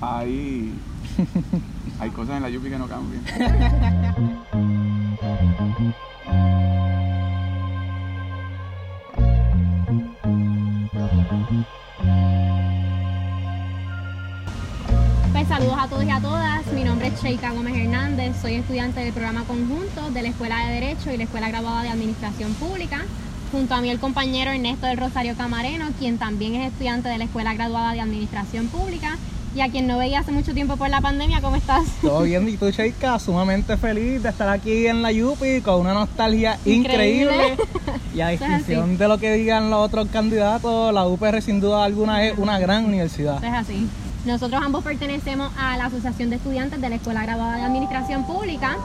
hay, hay cosas en la Yupi que no cambian. Pues saludos a todos y a todas. Mi nombre es Sheika Gómez Hernández. Soy estudiante del programa conjunto de la Escuela de Derecho y la Escuela Graduada de Administración Pública. Junto a mí el compañero Ernesto del Rosario Camareno, quien también es estudiante de la Escuela Graduada de Administración Pública y a quien no veía hace mucho tiempo por la pandemia. ¿Cómo estás? Todo bien, y tú, Sheika, sumamente feliz de estar aquí en la Yupi con una nostalgia increíble. Increíble. Y a distinción de lo que digan los otros candidatos, la UPR sin duda alguna es una gran universidad. Es así. Nosotros ambos pertenecemos a la Asociación de Estudiantes de la Escuela Graduada de Administración Pública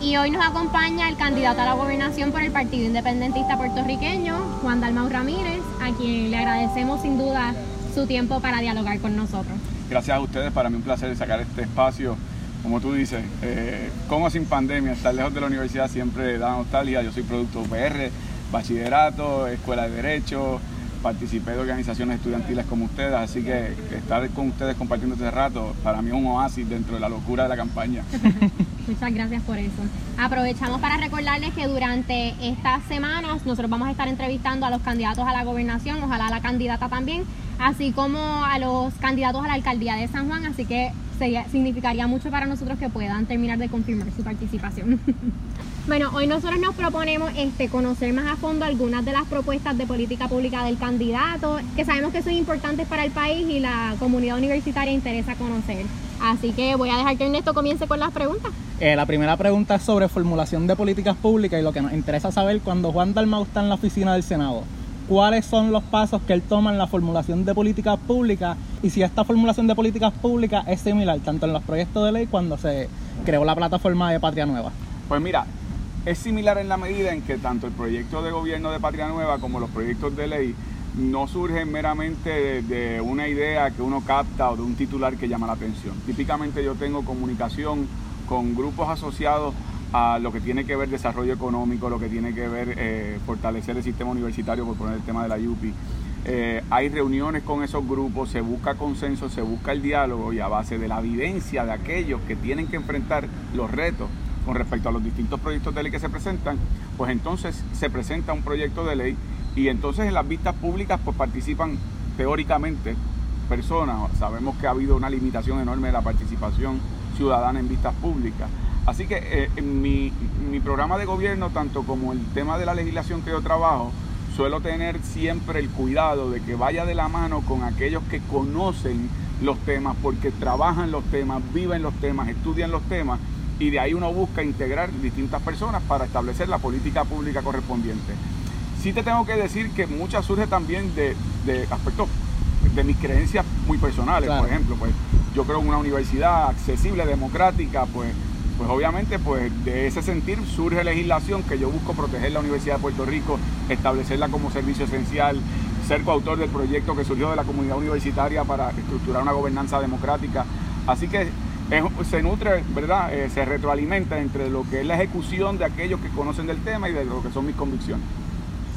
y hoy nos acompaña el candidato a la gobernación por el Partido Independentista Puertorriqueño, Juan Dalmau Ramírez, a quien le agradecemos sin duda su tiempo para dialogar con nosotros. Gracias a ustedes, para mí un placer sacar este espacio. Como tú dices, eh, como sin pandemia, estar lejos de la universidad siempre da nostalgia. Yo soy producto UPR, bachillerato, escuela de derecho, participé de organizaciones estudiantiles como ustedes, así que estar con ustedes compartiendo este rato para mí es un oasis dentro de la locura de la campaña. Muchas gracias por eso. Aprovechamos para recordarles que durante estas semanas nosotros vamos a estar entrevistando a los candidatos a la gobernación, ojalá a la candidata también, así como a los candidatos a la alcaldía de San Juan, así que sería, significaría mucho para nosotros que puedan terminar de confirmar su participación. Bueno, hoy nosotros nos proponemos este, conocer más a fondo algunas de las propuestas de política pública del candidato, que sabemos que son importantes para el país y la comunidad universitaria interesa conocer. Así que voy a dejar que Ernesto comience con las preguntas. Eh, la primera pregunta es sobre formulación de políticas públicas y lo que nos interesa saber cuando Juan Dalmau está en la oficina del Senado. ¿Cuáles son los pasos que él toma en la formulación de políticas públicas y si esta formulación de políticas públicas es similar tanto en los proyectos de ley cuando se creó la plataforma de Patria Nueva? Pues mira, es similar en la medida en que tanto el proyecto de gobierno de Patria Nueva como los proyectos de ley no surgen meramente de, de, una idea que uno capta o de un titular que llama la atención. Típicamente yo tengo comunicación con grupos asociados a lo que tiene que ver desarrollo económico, lo que tiene que ver eh, fortalecer el sistema universitario, por poner el tema de la UPI. Eh, hay reuniones con esos grupos, se busca consenso, se busca el diálogo y a base de la evidencia de aquellos que tienen que enfrentar los retos con respecto a los distintos proyectos de ley que se presentan, pues entonces se presenta un proyecto de ley y entonces en las vistas públicas pues participan teóricamente personas. Sabemos que ha habido una limitación enorme de la participación ciudadana en vistas públicas. Así que eh, en mi, mi programa de gobierno, tanto como el tema de la legislación que yo trabajo, suelo tener siempre el cuidado de que vaya de la mano con aquellos que conocen los temas, porque trabajan los temas, viven los temas, estudian los temas y de ahí uno busca integrar distintas personas para establecer la política pública correspondiente. Sí te tengo que decir que muchas surge también de, de aspectos de mis creencias muy personales, claro. por ejemplo, pues yo creo en una universidad accesible, democrática, pues, pues obviamente pues de ese sentir surge legislación que yo busco proteger la Universidad de Puerto Rico, establecerla como servicio esencial, ser coautor del proyecto que surgió de la comunidad universitaria para estructurar una gobernanza democrática. Así que se nutre, ¿verdad? Eh, se retroalimenta entre lo que es la ejecución de aquellos que conocen del tema y de lo que son mis convicciones.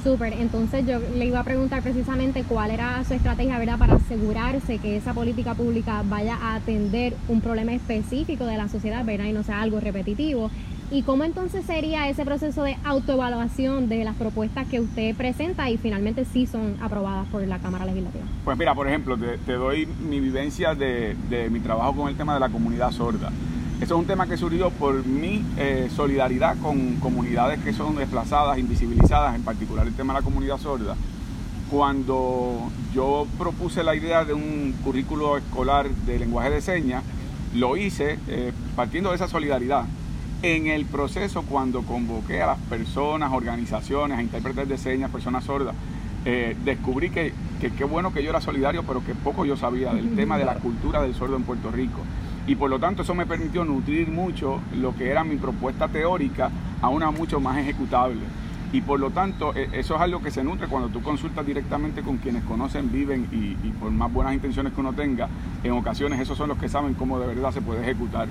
Súper, entonces yo le iba a preguntar precisamente cuál era su estrategia, ¿verdad?, para asegurarse que esa política pública vaya a atender un problema específico de la sociedad, ¿verdad?, y no sea algo repetitivo. ¿Y cómo entonces sería ese proceso de autoevaluación de las propuestas que usted presenta y finalmente sí son aprobadas por la Cámara Legislativa? Pues mira, por ejemplo, te, te doy mi vivencia de, de mi trabajo con el tema de la comunidad sorda. Eso es un tema que surgió por mi eh, solidaridad con comunidades que son desplazadas, invisibilizadas, en particular el tema de la comunidad sorda. Cuando yo propuse la idea de un currículo escolar de lenguaje de señas, lo hice eh, partiendo de esa solidaridad. En el proceso, cuando convoqué a las personas, organizaciones, a intérpretes de señas, personas sordas, eh, descubrí que qué bueno que yo era solidario, pero que poco yo sabía del tema de la cultura del sordo en Puerto Rico y por lo tanto eso me permitió nutrir mucho lo que era mi propuesta teórica a una mucho más ejecutable. Y por lo tanto, eso es algo que se nutre cuando tú consultas directamente con quienes conocen, viven y, y, por más buenas intenciones que uno tenga, en ocasiones esos son los que saben cómo de verdad se puede ejecutar.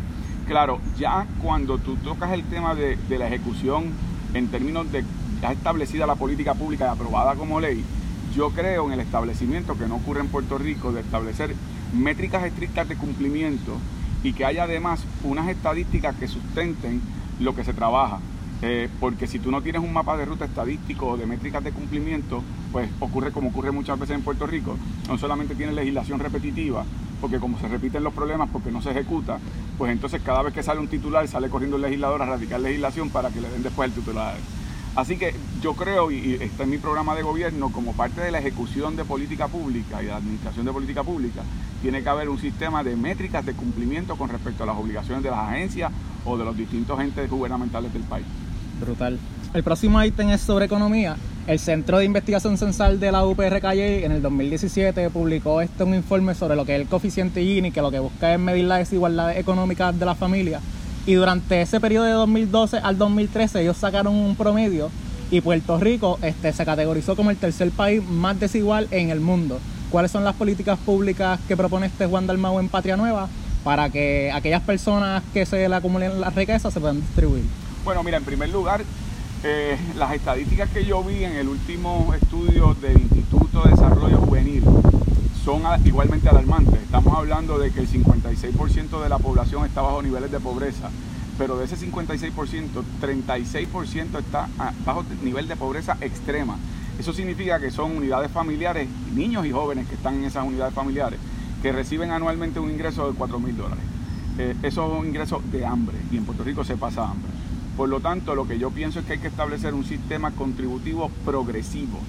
Claro, ya cuando tú tocas el tema de, de la ejecución en términos de ya establecida la política pública y aprobada como ley, yo creo en el establecimiento que no ocurre en Puerto Rico de establecer métricas estrictas de cumplimiento y que haya además unas estadísticas que sustenten lo que se trabaja. Eh, porque si tú no tienes un mapa de ruta estadístico o de métricas de cumplimiento, pues ocurre como ocurre muchas veces en Puerto Rico, no solamente tienes legislación repetitiva, porque como se repiten los problemas porque no se ejecuta, pues entonces cada vez que sale un titular sale corriendo el legislador a radicar legislación para que le den después el titular. Así que yo creo, y está en mi programa de gobierno, como parte de la ejecución de política pública y de administración de política pública, tiene que haber un sistema de métricas de cumplimiento con respecto a las obligaciones de las agencias o de los distintos entes gubernamentales del país. Brutal. El próximo ítem es sobre economía. El Centro de Investigación Censal de la UPR Calle en el 2017 publicó este un informe sobre lo que es el coeficiente Gini, que lo que busca es medir la desigualdad económica de las familias y durante ese periodo de 2012 al 2013 ellos sacaron un promedio y Puerto Rico este, se categorizó como el tercer país más desigual en el mundo. ¿Cuáles son las políticas públicas que propone este Juan Dalmau en Patria Nueva para que aquellas personas que se le acumulen las riquezas se puedan distribuir? Bueno, mira, en primer lugar, eh, las estadísticas que yo vi en el último estudio del Instituto de Desarrollo son igualmente alarmantes. Estamos hablando de que el 56% de la población está bajo niveles de pobreza, pero de ese 56%, 36% está bajo nivel de pobreza extrema. Eso significa que son unidades familiares, niños y jóvenes que están en esas unidades familiares, que reciben anualmente un ingreso de 4 mil dólares. Eh, eso es un ingreso de hambre y en Puerto Rico se pasa hambre. Por lo tanto, lo que yo pienso es que hay que establecer un sistema contributivo progresivo.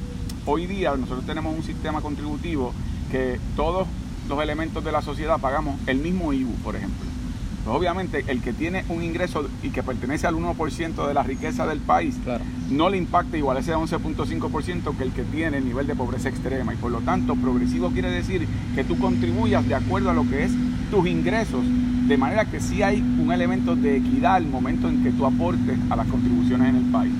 Hoy día nosotros tenemos un sistema contributivo que todos los elementos de la sociedad pagamos el mismo IBU, por ejemplo. Pues obviamente el que tiene un ingreso y que pertenece al 1% de la riqueza del país, no le impacta igual ese 11.5% que el que tiene el nivel de pobreza extrema. Y por lo tanto, progresivo quiere decir que tú contribuyas de acuerdo a lo que es tus ingresos, de manera que sí hay un elemento de equidad al momento en que tú aportes a las contribuciones en el país.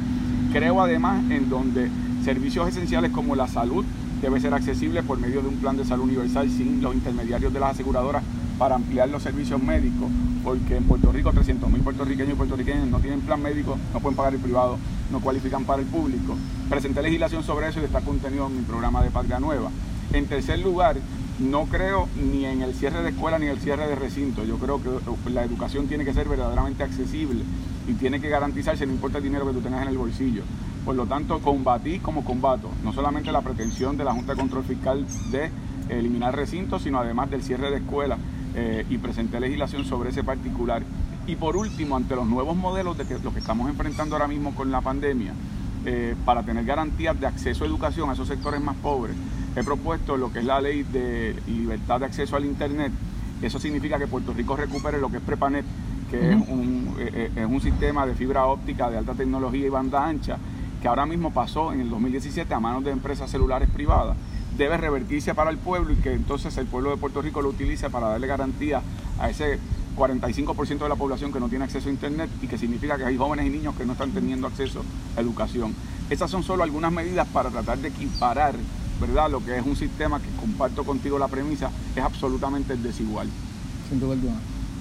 Creo además en donde servicios esenciales como la salud, debe ser accesible por medio de un plan de salud universal sin los intermediarios de las aseguradoras para ampliar los servicios médicos, porque en Puerto Rico 300.000 puertorriqueños y puertorriqueñas no tienen plan médico, no pueden pagar el privado, no cualifican para el público. Presenté legislación sobre eso y está contenido en mi programa de Patria Nueva. En tercer lugar, no creo ni en el cierre de escuela ni en el cierre de recinto. Yo creo que la educación tiene que ser verdaderamente accesible y tiene que garantizarse, no importa el dinero que tú tengas en el bolsillo. Por lo tanto, combatí como combato, no solamente la pretensión de la Junta de Control Fiscal de eliminar recintos, sino además del cierre de escuelas eh, y presenté legislación sobre ese particular. Y por último, ante los nuevos modelos de que, lo que estamos enfrentando ahora mismo con la pandemia, eh, para tener garantías de acceso a educación a esos sectores más pobres, he propuesto lo que es la ley de libertad de acceso al Internet. Eso significa que Puerto Rico recupere lo que es Prepanet, que es, un, eh, es un sistema de fibra óptica de alta tecnología y banda ancha, que ahora mismo pasó en el 2017 a manos de empresas celulares privadas, debe revertirse para el pueblo y que entonces el pueblo de Puerto Rico lo utilice para darle garantía a ese 45% de la población que no tiene acceso a Internet y que significa que hay jóvenes y niños que no están teniendo acceso a educación. Esas son solo algunas medidas para tratar de equiparar, ¿verdad? Lo que es un sistema que comparto contigo la premisa, es absolutamente desigual. Sin duda.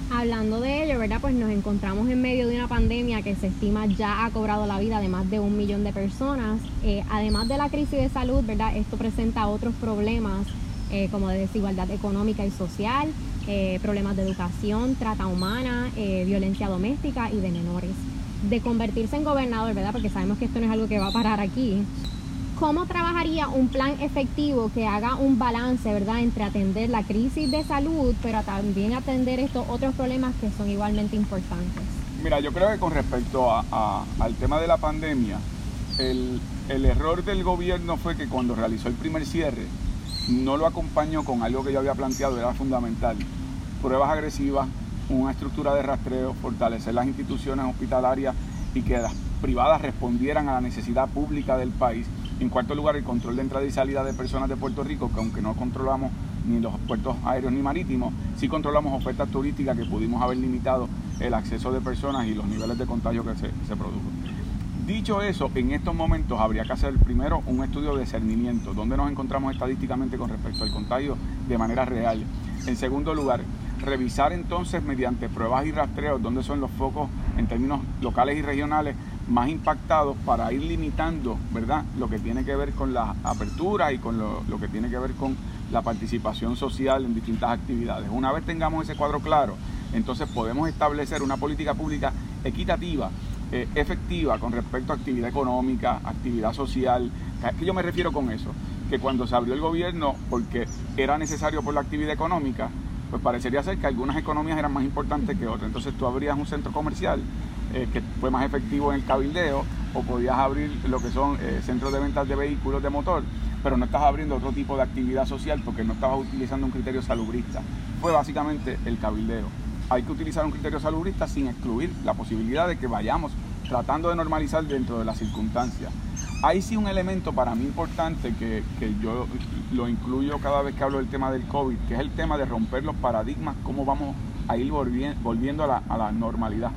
Hablando de ello, ¿verdad? Pues nos encontramos en medio de una pandemia que se estima ya ha cobrado la vida de más de un millón de personas. Eh, además de la crisis de salud, ¿verdad? Esto presenta otros problemas eh, como de desigualdad económica y social, eh, problemas de educación, trata humana, violencia doméstica y de menores. De convertirse en gobernador, ¿verdad? Porque sabemos que esto no es algo que va a parar aquí. ¿Cómo trabajaría un plan efectivo que haga un balance, verdad, entre atender la crisis de salud, pero también atender estos otros problemas que son igualmente importantes? Mira, yo creo que con respecto al tema de la pandemia, el, el error del gobierno fue que cuando realizó el primer cierre, no lo acompañó con algo que yo había planteado, era fundamental. Pruebas agresivas, una estructura de rastreo, fortalecer las instituciones hospitalarias y que las privadas respondieran a la necesidad pública del país en cuarto lugar, el control de entrada y salida de personas de Puerto Rico, que aunque no controlamos ni los puertos aéreos ni marítimos, sí controlamos ofertas turísticas que pudimos haber limitado el acceso de personas y los niveles de contagio que se, produjo. Dicho eso, en estos momentos habría que hacer primero un estudio de cernimiento, donde nos encontramos estadísticamente con respecto al contagio de manera real. En segundo lugar, revisar entonces mediante pruebas y rastreos dónde son los focos en términos locales y regionales más impactados para ir limitando, ¿verdad? Lo que tiene que ver con la apertura y con lo, que tiene que ver con la participación social en distintas actividades. Una vez tengamos ese cuadro claro, entonces podemos establecer una política pública equitativa, eh, efectiva con respecto a actividad económica, actividad social. ¿A qué yo me refiero con eso? Que cuando se abrió el gobierno, porque era necesario por la actividad económica, pues parecería ser que algunas economías eran más importantes que otras. Entonces tú abrías un centro comercial eh, que fue más efectivo en el cabildeo o podías abrir lo que son eh, centros de ventas de vehículos de motor, pero no estás abriendo otro tipo de actividad social porque no estabas utilizando un criterio salubrista. Fue básicamente el cabildeo. Hay que utilizar un criterio salubrista sin excluir la posibilidad de que vayamos tratando de normalizar dentro de las circunstancias. Hay sí un elemento para mí importante que, yo lo incluyo cada vez que hablo del tema del COVID, que es el tema de romper los paradigmas, cómo vamos a ir volviendo a la, normalidad.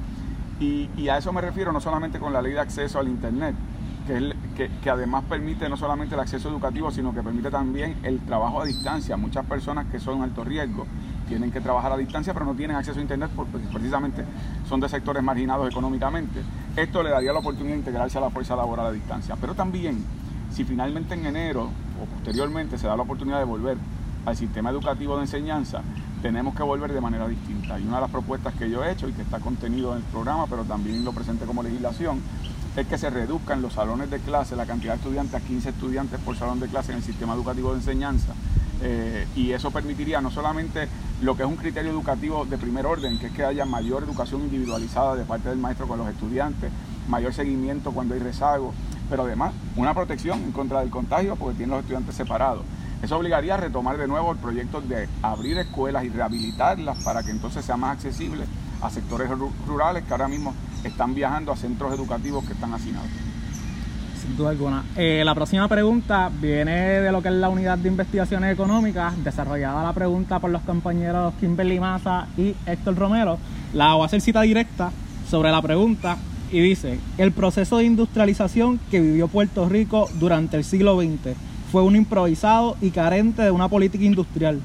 Y, a eso me refiero no solamente con la ley de acceso al Internet, que, que, además permite no solamente el acceso educativo, sino que permite también el trabajo a distancia. Muchas personas que son alto riesgo tienen que trabajar a distancia, pero no tienen acceso a Internet porque precisamente son de sectores marginados económicamente. Esto le daría la oportunidad de integrarse a la fuerza laboral a distancia. Pero también, si finalmente en enero o posteriormente se da la oportunidad de volver al sistema educativo de enseñanza, tenemos que volver de manera distinta. Y una de las propuestas que yo he hecho y que está contenido en el programa, pero también lo presente como legislación, es que se reduzcan los salones de clase, la cantidad de estudiantes a 15 estudiantes por salón de clase en el sistema educativo de enseñanza. Eh, y eso permitiría no solamente lo que es un criterio educativo de primer orden, que es que haya mayor educación individualizada de parte del maestro con los estudiantes, mayor seguimiento cuando hay rezago, pero además una protección en contra del contagio porque tienen los estudiantes separados. Eso obligaría a retomar de nuevo el proyecto de abrir escuelas y rehabilitarlas para que entonces sea más accesible a sectores rurales que ahora mismo están viajando a centros educativos que están hacinados. Sin duda alguna. Eh, la próxima pregunta viene de lo que es la unidad de investigaciones económicas, desarrollada la pregunta por los compañeros Kimberly Maza y Héctor Romero. La voy a hacer cita directa sobre la pregunta y dice, el proceso de industrialización que vivió Puerto Rico durante el siglo XX fue un improvisado y carente de una política industrial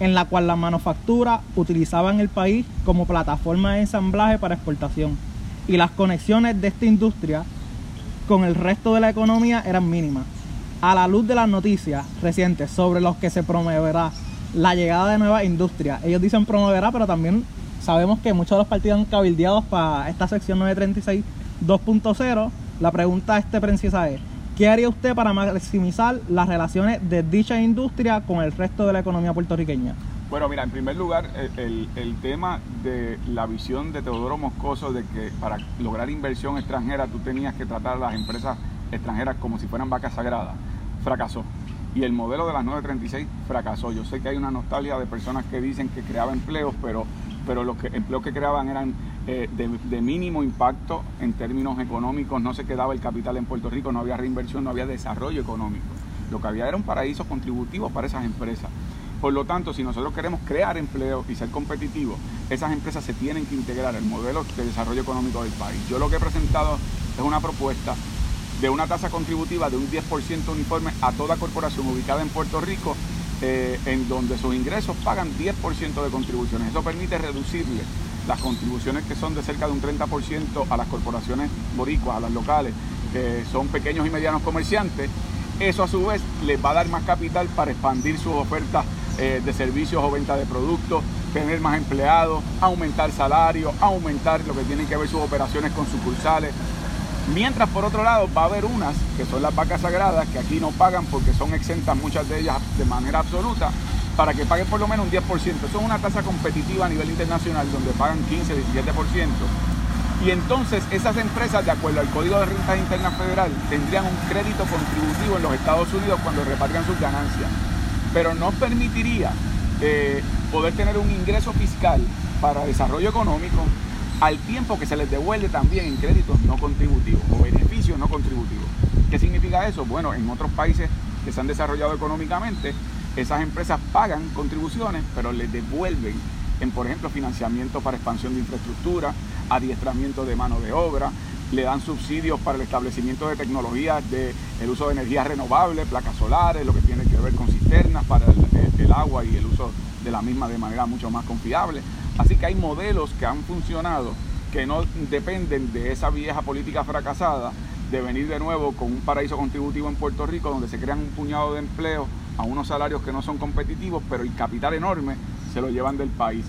en la cual la manufactura utilizaban el país como plataforma de ensamblaje para exportación y las conexiones de esta industria con el resto de la economía eran mínimas. A la luz de las noticias recientes sobre los que se promoverá la llegada de nuevas industrias, ellos dicen promoverá, pero también sabemos que muchos de los partidos han cabildeado para esta sección 936 2.0. La pregunta este precisa es, ¿qué haría usted para maximizar las relaciones de dicha industria con el resto de la economía puertorriqueña? Bueno, mira, en primer lugar, el, tema de la visión de Teodoro Moscoso de que para lograr inversión extranjera tú tenías que tratar a las empresas extranjeras como si fueran vacas sagradas, fracasó. Y el modelo de las 936 fracasó. Yo sé que hay una nostalgia de personas que dicen que creaba empleos, pero, pero los empleos que creaban eran eh, de, mínimo impacto en términos económicos, no se quedaba el capital en Puerto Rico, no había reinversión, no había desarrollo económico. Lo que había era un paraíso contributivo para esas empresas. Por lo tanto, si nosotros queremos crear empleo y ser competitivos, esas empresas se tienen que integrar el modelo de desarrollo económico del país. Yo lo que he presentado es una propuesta de una tasa contributiva de un 10% uniforme a toda corporación ubicada en Puerto Rico, eh, en donde sus ingresos pagan 10% de contribuciones. Eso permite reducirle las contribuciones que son de cerca de un 30% a las corporaciones boricuas, a las locales, que son pequeños y medianos comerciantes. Eso a su vez les va a dar más capital para expandir sus ofertas eh, de servicios o venta de productos, tener más empleados, aumentar salarios, aumentar lo que tienen que ver sus operaciones con sucursales. Mientras por otro lado va a haber unas que son las vacas sagradas que aquí no pagan porque son exentas muchas de ellas de manera absoluta para que paguen por lo menos un 10%. Eso es una tasa competitiva a nivel internacional donde pagan 15, 17%. Y entonces esas empresas, de acuerdo al Código de Rentas Internas Federal, tendrían un crédito contributivo en los Estados Unidos cuando repartan sus ganancias pero no permitiría eh, poder tener un ingreso fiscal para desarrollo económico al tiempo que se les devuelve también en créditos no contributivos o beneficios no contributivos. ¿Qué significa eso? Bueno, en otros países que se han desarrollado económicamente, esas empresas pagan contribuciones, pero les devuelven en, por ejemplo, financiamiento para expansión de infraestructura, adiestramiento de mano de obra, le dan subsidios para el establecimiento de tecnologías de el uso de energías renovables, placas solares, lo que tiene que ver con cisternas para el, agua y el uso de la misma de manera mucho más confiable. Así que hay modelos que han funcionado que no dependen de esa vieja política fracasada de venir de nuevo con un paraíso contributivo en Puerto Rico donde se crean un puñado de empleos a unos salarios que no son competitivos, pero el capital enorme se lo llevan del país.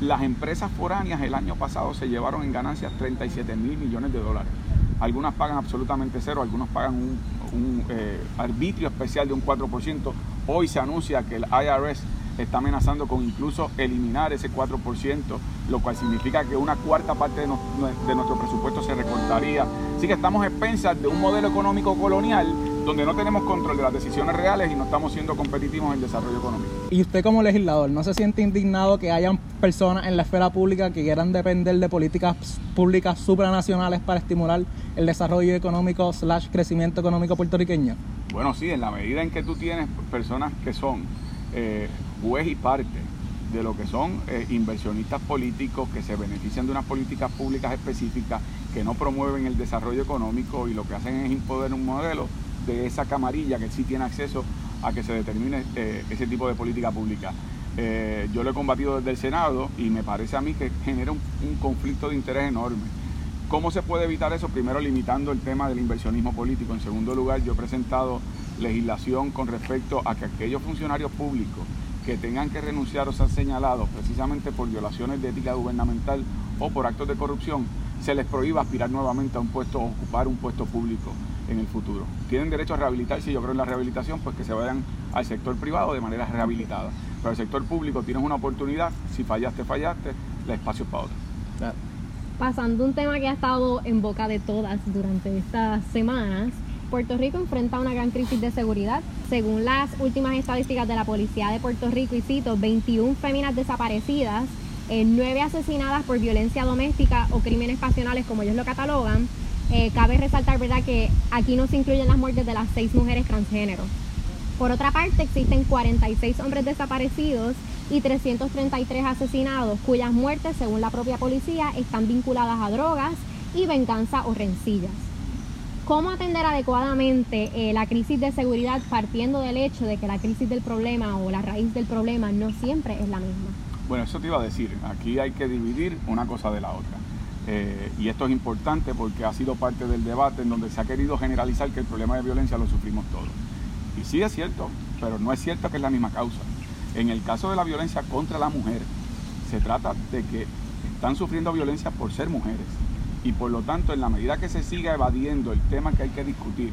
Las empresas foráneas el año pasado se llevaron en ganancias 37 mil millones de dólares. Algunas pagan absolutamente cero, algunos pagan un, eh, arbitrio especial de un 4%. Hoy se anuncia que el IRS está amenazando con incluso eliminar ese 4%, lo cual significa que una cuarta parte de, nuestro presupuesto se recortaría. Así que estamos expensas de un modelo económico colonial donde no tenemos control de las decisiones reales y no estamos siendo competitivos en el desarrollo económico. ¿Y usted como legislador no se siente indignado que hayan personas en la esfera pública que quieran depender de políticas públicas supranacionales para estimular el desarrollo económico slash crecimiento económico puertorriqueño? Bueno, sí, en la medida en que tú tienes personas que son eh, juez y parte de lo que son eh, inversionistas políticos que se benefician de unas políticas públicas específicas que no promueven el desarrollo económico y lo que hacen es imponer un modelo de esa camarilla que sí tiene acceso a que se determine eh, ese tipo de política pública. Eh, yo lo he combatido desde el Senado y me parece a mí que genera un, conflicto de interés enorme. ¿Cómo se puede evitar eso? Primero limitando el tema del inversionismo político. En segundo lugar, yo he presentado legislación con respecto a que aquellos funcionarios públicos que tengan que renunciar o ser señalados precisamente por violaciones de ética gubernamental o por actos de corrupción, se les prohíba aspirar nuevamente a un puesto o ocupar un puesto público en el futuro. Tienen derecho a rehabilitarse y yo creo en la rehabilitación, pues que se vayan al sector privado de manera rehabilitada. Pero el sector público tienes una oportunidad, si fallaste, fallaste, el espacio es para otro. Pasando un tema que ha estado en boca de todas durante estas semanas, Puerto Rico enfrenta una gran crisis de seguridad. Según las últimas estadísticas de la Policía de Puerto Rico, y cito, 21 féminas desaparecidas, 9 eh, asesinadas por violencia doméstica o crímenes pasionales, como ellos lo catalogan. Eh, cabe resaltar ¿verdad? que aquí no se incluyen las muertes de las 6 mujeres transgénero. Por otra parte, existen 46 hombres desaparecidos y 333 asesinados, cuyas muertes, según la propia policía, están vinculadas a drogas y venganza o rencillas cómo atender adecuadamente eh, la crisis de seguridad partiendo del hecho de que la crisis del problema o la raíz del problema no siempre es la misma. Bueno, eso te iba a decir, aquí hay que dividir una cosa de la otra. Eh, y esto es importante porque ha sido parte del debate en donde se ha querido generalizar que el problema de violencia lo sufrimos todos. Y sí es cierto, pero no es cierto que es la misma causa. En el caso de la violencia contra la mujer, se trata de que están sufriendo violencia por ser mujeres y por lo tanto en la medida que se siga evadiendo el tema que hay que discutir,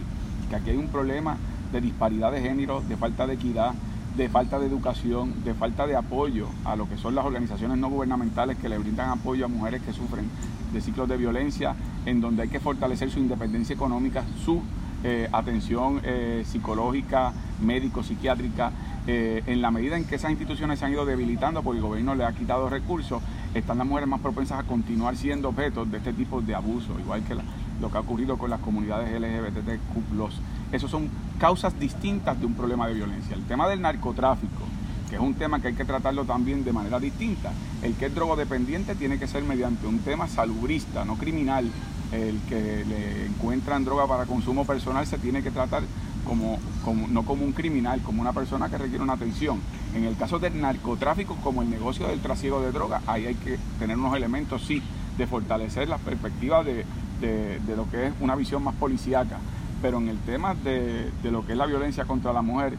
que aquí hay un problema de disparidad de género, de falta de equidad, de falta de educación, de falta de apoyo a lo que son las organizaciones no gubernamentales que le brindan apoyo a mujeres que sufren de ciclos de violencia, en donde hay que fortalecer su independencia económica, su eh, atención eh, psicológica, médico, psiquiátrica, eh, en la medida en que esas instituciones se han ido debilitando porque el gobierno le ha quitado recursos, están las mujeres más propensas a continuar siendo objetos de este tipo de abuso, igual que lo que ha ocurrido con las comunidades LGBTQ. Esos son causas distintas de un problema de violencia. El tema del narcotráfico, que es un tema que hay que tratarlo también de manera distinta. El que es drogodependiente tiene que ser mediante un tema salubrista, no criminal. El que le encuentran droga para consumo personal se tiene que tratar como, como, no como un criminal, como una persona que requiere una atención. En el caso del narcotráfico, como el negocio del trasiego de droga, ahí hay que tener unos elementos, sí, de fortalecer las perspectivas de, lo que es una visión más policíaca. Pero en el tema de, de lo que es la violencia contra la mujer,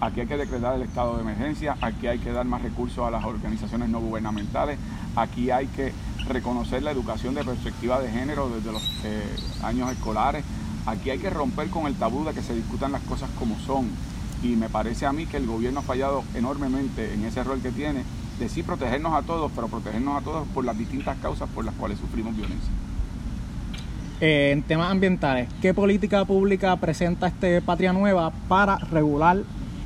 aquí hay que decretar el estado de emergencia, aquí hay que dar más recursos a las organizaciones no gubernamentales, aquí hay que reconocer la educación de perspectiva de género desde los eh, años escolares, aquí hay que romper con el tabú de que se discutan las cosas como son y me parece a mí que el gobierno ha fallado enormemente en ese rol que tiene de sí protegernos a todos, pero protegernos a todos por las distintas causas por las cuales sufrimos violencia. Eh, en temas ambientales, ¿qué política pública presenta este Patria Nueva para regular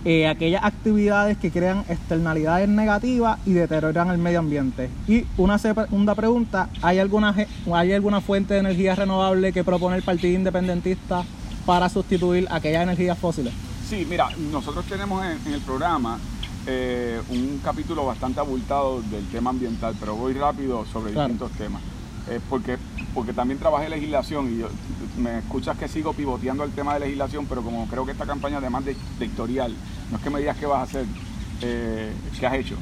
eh, aquellas actividades que crean externalidades negativas y deterioran el medio ambiente? Y una segunda pregunta, ¿hay alguna, ¿hay alguna fuente de energía renovable que propone el Partido Independentista para sustituir aquellas energías fósiles? Sí, mira, nosotros tenemos en, el programa eh, un capítulo bastante abultado del tema ambiental, pero voy rápido sobre distintos temas. Eh, porque, porque también trabajé legislación y me escuchas que sigo pivoteando el tema de legislación, pero como creo que esta campaña además de, dictorial, no es que me digas qué vas a hacer, eh, qué has hecho.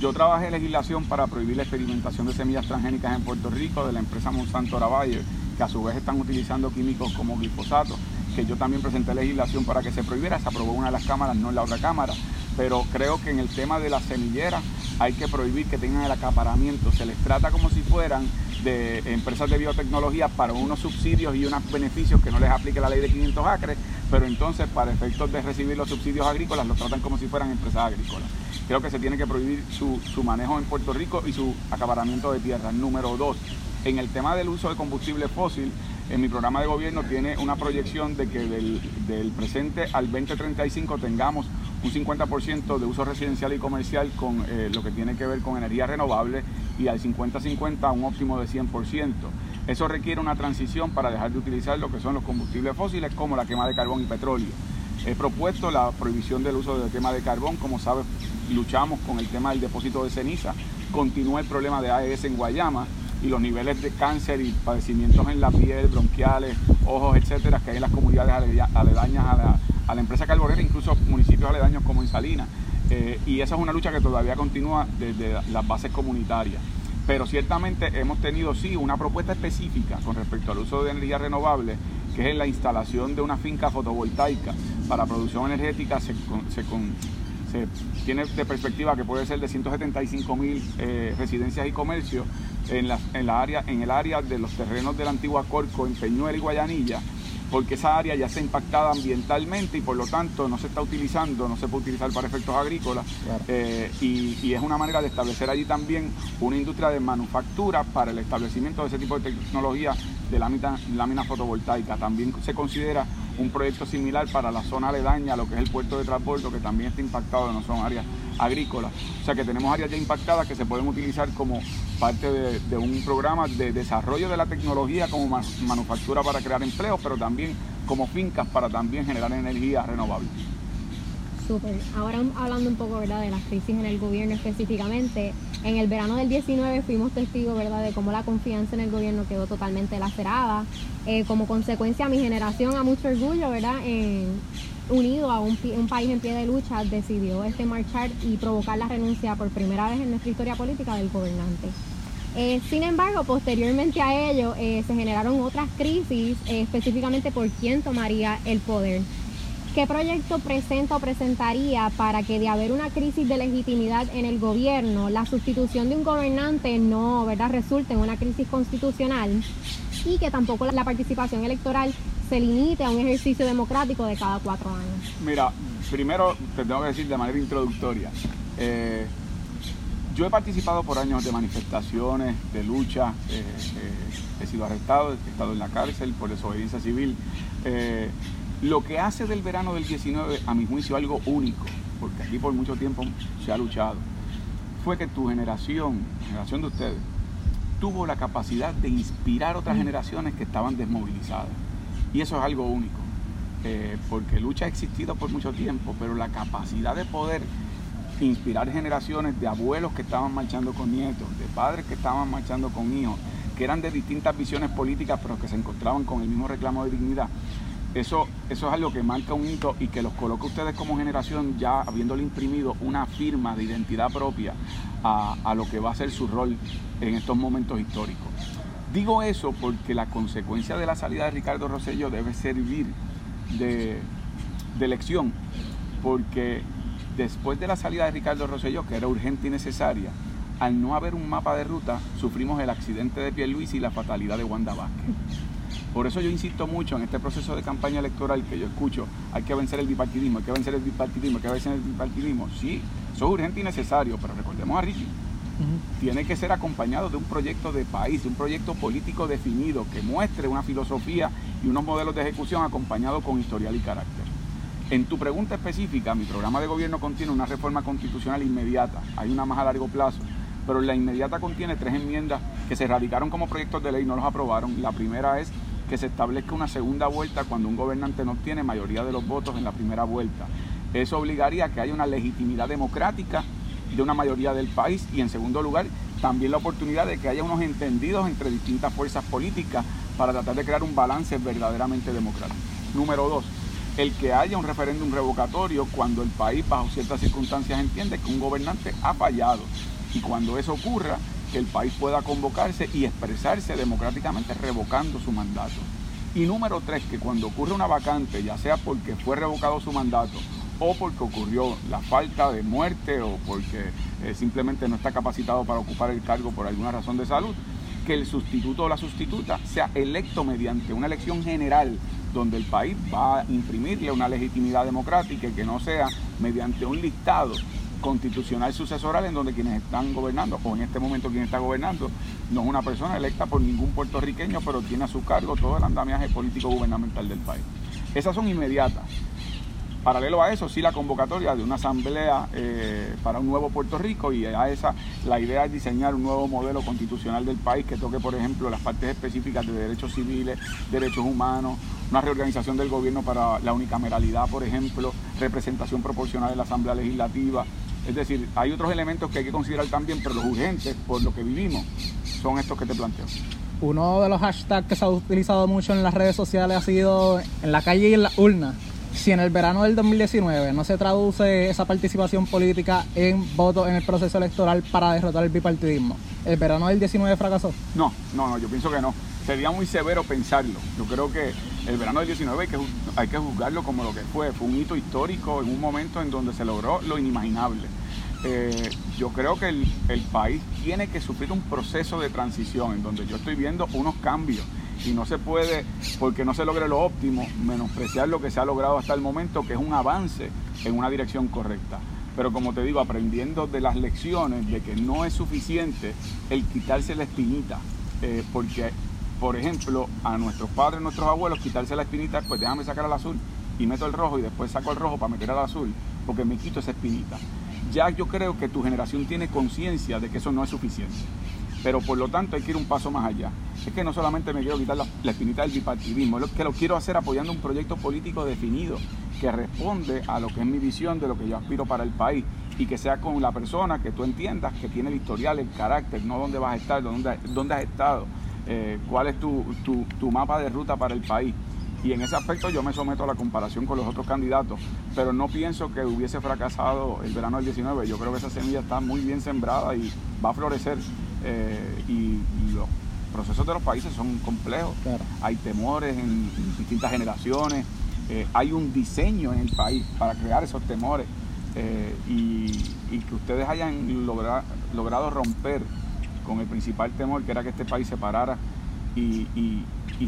Yo trabajé legislación para prohibir la experimentación de semillas transgénicas en Puerto Rico de la empresa Monsanto Bayer, que a su vez están utilizando químicos como glifosato que yo también presenté legislación para que se prohibiera, se aprobó una de las cámaras, no en la otra cámara, pero creo que en el tema de las semilleras hay que prohibir que tengan el acaparamiento, se les trata como si fueran de empresas de biotecnología para unos subsidios y unos beneficios que no les aplique la ley de 500 acres, pero entonces para efectos de recibir los subsidios agrícolas los tratan como si fueran empresas agrícolas. Creo que se tiene que prohibir su, manejo en Puerto Rico y su acaparamiento de tierra. Número dos, en el tema del uso de combustible fósil, en mi programa de gobierno tiene una proyección de que del, del presente al 2035 tengamos un 50% de uso residencial y comercial con eh, lo que tiene que ver con energía renovable y al 50-50 un óptimo de 100%. Eso requiere una transición para dejar de utilizar lo que son los combustibles fósiles como la quema de carbón y petróleo. He propuesto la prohibición del uso de quema de carbón, como sabes, luchamos con el tema del depósito de ceniza, continúa el problema de AES en Guayama y los niveles de cáncer y padecimientos en la piel, bronquiales, ojos, etcétera, que hay en las comunidades aledañas a la, a la empresa carbonera, incluso municipios aledaños como en Salinas. Eh, y esa es una lucha que todavía continúa desde las bases comunitarias. Pero ciertamente hemos tenido, sí, una propuesta específica con respecto al uso de energía renovable, que es la instalación de una finca fotovoltaica para producción energética. Se, tiene de perspectiva que puede ser de 175 mil eh, residencias y comercios en, en, la área, en el área de los terrenos de la antigua Corco, en Peñuel y Guayanilla porque esa área ya está impactada ambientalmente y por lo tanto no se está utilizando, no se puede utilizar para efectos agrícolas eh, y, es una manera de establecer allí también una industria de manufactura para el establecimiento de ese tipo de tecnología de lámina, lámina fotovoltaica. También se considera un proyecto similar para la zona aledaña, lo que es el puerto de transporte, que también está impactado, no son áreas agrícolas. O sea que tenemos áreas ya impactadas que se pueden utilizar como parte de, un programa de desarrollo de la tecnología como manufactura para crear empleos, pero también como fincas para también generar energía renovable. Súper. Ahora hablando un poco ¿verdad? de las crisis en el gobierno específicamente, en el verano del 19 fuimos testigos ¿verdad? de cómo la confianza en el gobierno quedó totalmente lacerada. Eh, como consecuencia, mi generación, a mucho orgullo, ¿verdad? unido a un, país en pie de lucha, decidió este marchar y provocar la renuncia por primera vez en nuestra historia política del gobernante. Eh, sin embargo, posteriormente a ello eh, se generaron otras crisis, específicamente por quién tomaría el poder. ¿Qué proyecto presenta o presentaría para que de haber una crisis de legitimidad en el gobierno, la sustitución de un gobernante no ¿verdad? resulte en una crisis constitucional y que tampoco la participación electoral se limite a un ejercicio democrático de cada cuatro años? Mira, primero te tengo que decir de manera introductoria, eh, yo he participado por años de manifestaciones, de lucha, eh, eh, he sido arrestado, he estado en la cárcel por desobediencia civil. Lo que hace del verano del 19, a mi juicio, algo único, porque aquí por mucho tiempo se ha luchado, fue que tu generación, la generación de ustedes, tuvo la capacidad de inspirar otras generaciones que estaban desmovilizadas. Y eso es algo único, eh, porque lucha ha existido por mucho tiempo, pero la capacidad de poder inspirar generaciones de abuelos que estaban marchando con nietos, de padres que estaban marchando con hijos, que eran de distintas visiones políticas, pero que se encontraban con el mismo reclamo de dignidad, eso, eso es algo que marca un hito y que los coloca ustedes como generación ya habiéndole imprimido una firma de identidad propia a, lo que va a ser su rol en estos momentos históricos. Digo eso porque la consecuencia de la salida de Ricardo Rosello debe servir de, de lección, porque después de la salida de Ricardo Rosello, que era urgente y necesaria, al no haber un mapa de ruta, sufrimos el accidente de Pierluisi y la fatalidad de Wanda Vázquez. Por eso yo insisto mucho en este proceso de campaña electoral que yo escucho, hay que vencer el bipartidismo, hay que vencer el bipartidismo, hay que vencer el bipartidismo. Sí, eso es urgente y necesario, pero recordemos a Ricky, tiene que ser acompañado de un proyecto de país, de un proyecto político definido que muestre una filosofía y unos modelos de ejecución acompañados con historial y carácter. En tu pregunta específica, mi programa de gobierno contiene una reforma constitucional inmediata, hay una más a largo plazo, pero la inmediata contiene tres enmiendas que se radicaron como proyectos de ley, no los aprobaron. La primera es que se establezca una segunda vuelta cuando un gobernante no obtiene mayoría de los votos en la primera vuelta. Eso obligaría a que haya una legitimidad democrática de una mayoría del país y en segundo lugar también la oportunidad de que haya unos entendidos entre distintas fuerzas políticas para tratar de crear un balance verdaderamente democrático. Número dos, el que haya un referéndum revocatorio cuando el país bajo ciertas circunstancias entiende que un gobernante ha fallado y cuando eso ocurra que el país pueda convocarse y expresarse democráticamente revocando su mandato. Y número tres, que cuando ocurre una vacante, ya sea porque fue revocado su mandato o porque ocurrió la falta de muerte o porque eh, simplemente no está capacitado para ocupar el cargo por alguna razón de salud, que el sustituto o la sustituta sea electo mediante una elección general donde el país va a imprimirle una legitimidad democrática y que no sea mediante un listado constitucional sucesoral en donde quienes están gobernando, o en este momento quien está gobernando, no es una persona electa por ningún puertorriqueño, pero tiene a su cargo todo el andamiaje político gubernamental del país. Esas son inmediatas. Paralelo a eso, sí la convocatoria de una asamblea eh, para un nuevo Puerto Rico y a esa la idea es diseñar un nuevo modelo constitucional del país que toque, por ejemplo, las partes específicas de derechos civiles, derechos humanos, una reorganización del gobierno para la unicameralidad, por ejemplo, representación proporcional en la Asamblea Legislativa. Es decir, hay otros elementos que hay que considerar también, pero los urgentes, por lo que vivimos, son estos que te planteo. Uno de los hashtags que se ha utilizado mucho en las redes sociales ha sido en la calle y en la urna si en el verano del 2019 no se traduce esa participación política en votos en el proceso electoral para derrotar el bipartidismo, ¿el verano del 19 fracasó? No, no, no, yo pienso que no. Sería muy severo pensarlo. Yo creo que el verano del 19 hay que, juzgarlo como lo que fue. Fue un hito histórico en un momento en donde se logró lo inimaginable. Eh, yo creo que el, el país tiene que sufrir un proceso de transición en donde yo estoy viendo unos cambios y no se puede, porque no se logre lo óptimo, menospreciar lo que se ha logrado hasta el momento, que es un avance en una dirección correcta. Pero como te digo, aprendiendo de las lecciones de que no es suficiente el quitarse la espinita, eh, porque, por ejemplo, a nuestros padres, nuestros abuelos, quitarse la espinita, pues déjame sacar al azul y meto el rojo y después saco el rojo para meter al azul, porque me quito esa espinita. Ya yo creo que tu generación tiene conciencia de que eso no es suficiente pero por lo tanto hay que ir un paso más allá. Es que no solamente me quiero quitar la, espinita del bipartidismo, es que lo quiero hacer apoyando un proyecto político definido que responde a lo que es mi visión de lo que yo aspiro para el país y que sea con la persona que tú entiendas que tiene el historial, el carácter, no dónde vas a estar, dónde, dónde has estado, eh, cuál es tu, tu mapa de ruta para el país. Y en ese aspecto yo me someto a la comparación con los otros candidatos, pero no pienso que hubiese fracasado el verano del 19. Yo creo que esa semilla está muy bien sembrada y va a florecer eh, y, los procesos de los países son complejos. Hay temores en, distintas generaciones, eh, hay un diseño en el país para crear esos temores eh, y, que ustedes hayan logrado romper con el principal temor que era que este país se parara y,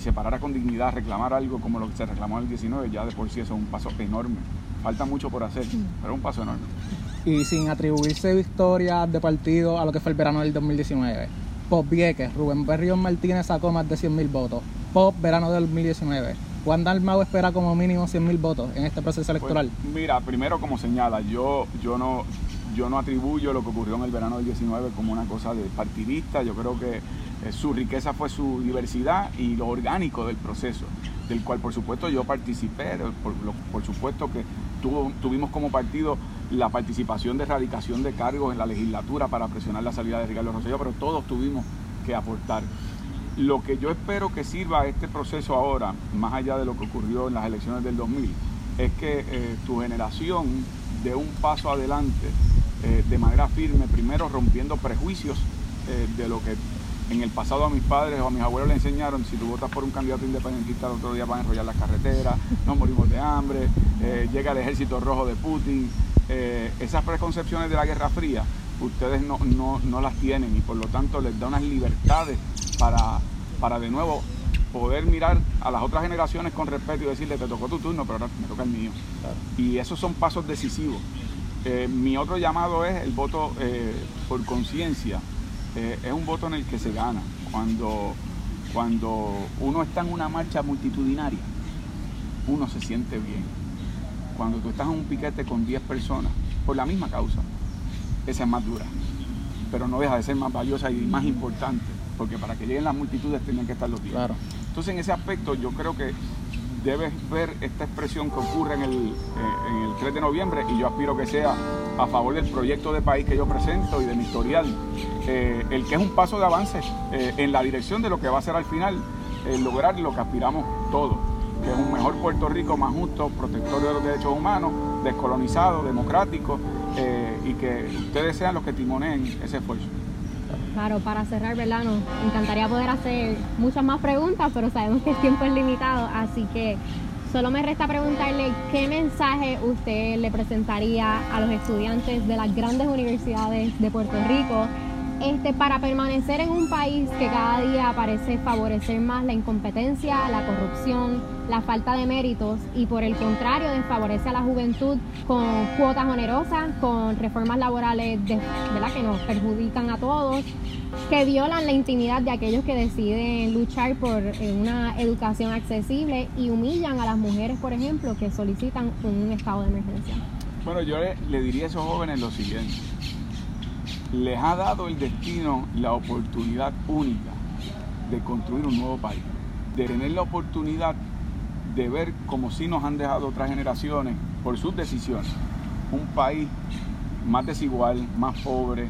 se parara con dignidad, reclamar algo como lo que se reclamó en el 19, ya de por sí eso es un paso enorme. Falta mucho por hacer, pero es un paso enorme y sin atribuirse victorias de partido a lo que fue el verano del 2019. Pop Vieques, Rubén Berrión Martínez sacó más de 100.000 votos. Pop verano del 2019. Juan Dalmau espera como mínimo 100.000 votos en este proceso pues, electoral. mira, primero como señala, yo, yo, no, yo no atribuyo lo que ocurrió en el verano del 19 como una cosa de partidista. Yo creo que eh, su riqueza fue su diversidad y lo orgánico del proceso, del cual por supuesto yo participé, por, supuesto que tuvimos como partido la participación de erradicación de cargos en la legislatura para presionar la salida de Ricardo Rosselló, pero todos tuvimos que aportar. Lo que yo espero que sirva a este proceso ahora, más allá de lo que ocurrió en las elecciones del 2000, es que eh, tu generación dé un paso adelante eh, de manera firme, primero rompiendo prejuicios eh, de lo que en el pasado a mis padres o a mis abuelos le enseñaron, si tú votas por un candidato independentista, el otro día van a enrollar las carreteras, nos morimos de hambre, llega el ejército rojo de Putin, eh, esas preconcepciones de la Guerra Fría, ustedes no, las tienen y por lo tanto les da unas libertades para, para de nuevo poder mirar a las otras generaciones con respeto y decirle, te tocó tu turno, pero ahora me toca el mío. Y esos son pasos decisivos. Eh, mi otro llamado es el voto eh, por conciencia. es un voto en el que se gana. Cuando, cuando uno está en una marcha multitudinaria, uno se siente bien cuando tú estás en un piquete con 10 personas por la misma causa, esa es más dura, pero no deja de ser más valiosa y más importante, porque para que lleguen las multitudes tienen que estar los 10. Entonces en ese aspecto yo creo que debes ver esta expresión que ocurre en el, eh, el 3 de noviembre y yo aspiro que sea a favor del proyecto de país que yo presento y de mi historial, eh, el que es un paso de avance eh, en la dirección de lo que va a ser al final lograr lo que aspiramos todos que es un mejor Puerto Rico más justo, protector de los derechos humanos, descolonizado, democrático, eh, y que ustedes sean los que timoneen ese esfuerzo. Claro, para cerrar, ¿verdad? Nos encantaría poder hacer muchas más preguntas, pero sabemos que el tiempo es limitado, así que solo me resta preguntarle qué mensaje usted le presentaría a los estudiantes de las grandes universidades de Puerto Rico este, para permanecer en un país que cada día parece favorecer más la incompetencia, la corrupción, la falta de méritos y por el contrario desfavorece a la juventud con cuotas onerosas, con reformas laborales que nos perjudican a todos, que violan la intimidad de aquellos que deciden luchar por eh, una educación accesible y humillan a las mujeres, por ejemplo, que solicitan un estado de emergencia. Bueno, yo le diría a esos jóvenes lo siguiente les ha dado el destino la oportunidad única de construir un nuevo país, de tener la oportunidad de ver como si nos han dejado otras generaciones por sus decisiones, un país más desigual, más pobre,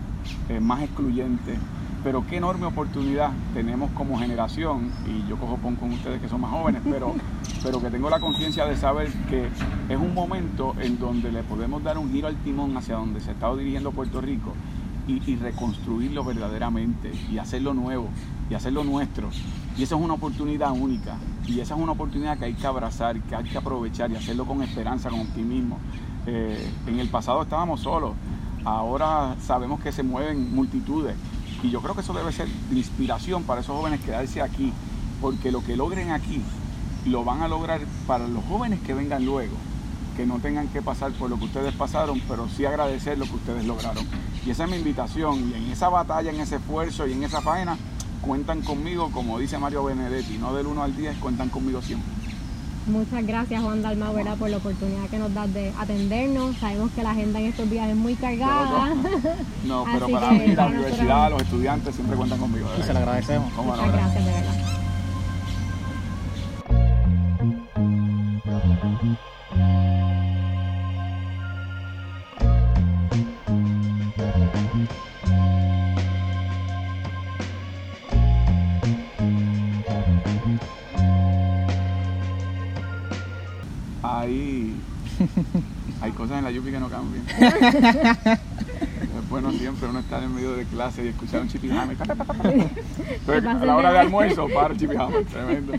eh, más excluyente, pero qué enorme oportunidad tenemos como generación, y yo cojo pon con ustedes que son más jóvenes, pero, pero que tengo la conciencia de saber que es un momento en donde le podemos dar un giro al timón hacia donde se está dirigiendo Puerto Rico y, reconstruirlo verdaderamente y hacerlo nuevo y hacerlo nuestro. Y esa es una oportunidad única y esa es una oportunidad que hay que abrazar, que hay que aprovechar y hacerlo con esperanza, con optimismo. Eh, en el pasado estábamos solos, ahora sabemos que se mueven multitudes y yo creo que eso debe ser de inspiración para esos jóvenes quedarse aquí, porque lo que logren aquí lo van a lograr para los jóvenes que vengan luego que no tengan que pasar por lo que ustedes pasaron, pero sí agradecer lo que ustedes lograron. Y esa es mi invitación. Y en esa batalla, en ese esfuerzo y en esa faena, cuentan conmigo, como dice Mario Benedetti, no del 1 al 10, cuentan conmigo siempre. Muchas gracias Juan Dalmau por la oportunidad que nos das de atendernos. Sabemos que la agenda en estos días es muy cargada. No, pero para mí, la universidad, los estudiantes siempre cuentan conmigo. Y se lo agradecemos. Muchas gracias, de verdad. Que no cambian. es bueno siempre uno estar en medio de clase y escuchar un chipijame. a la hora de almuerzo, para chipijame, tremendo.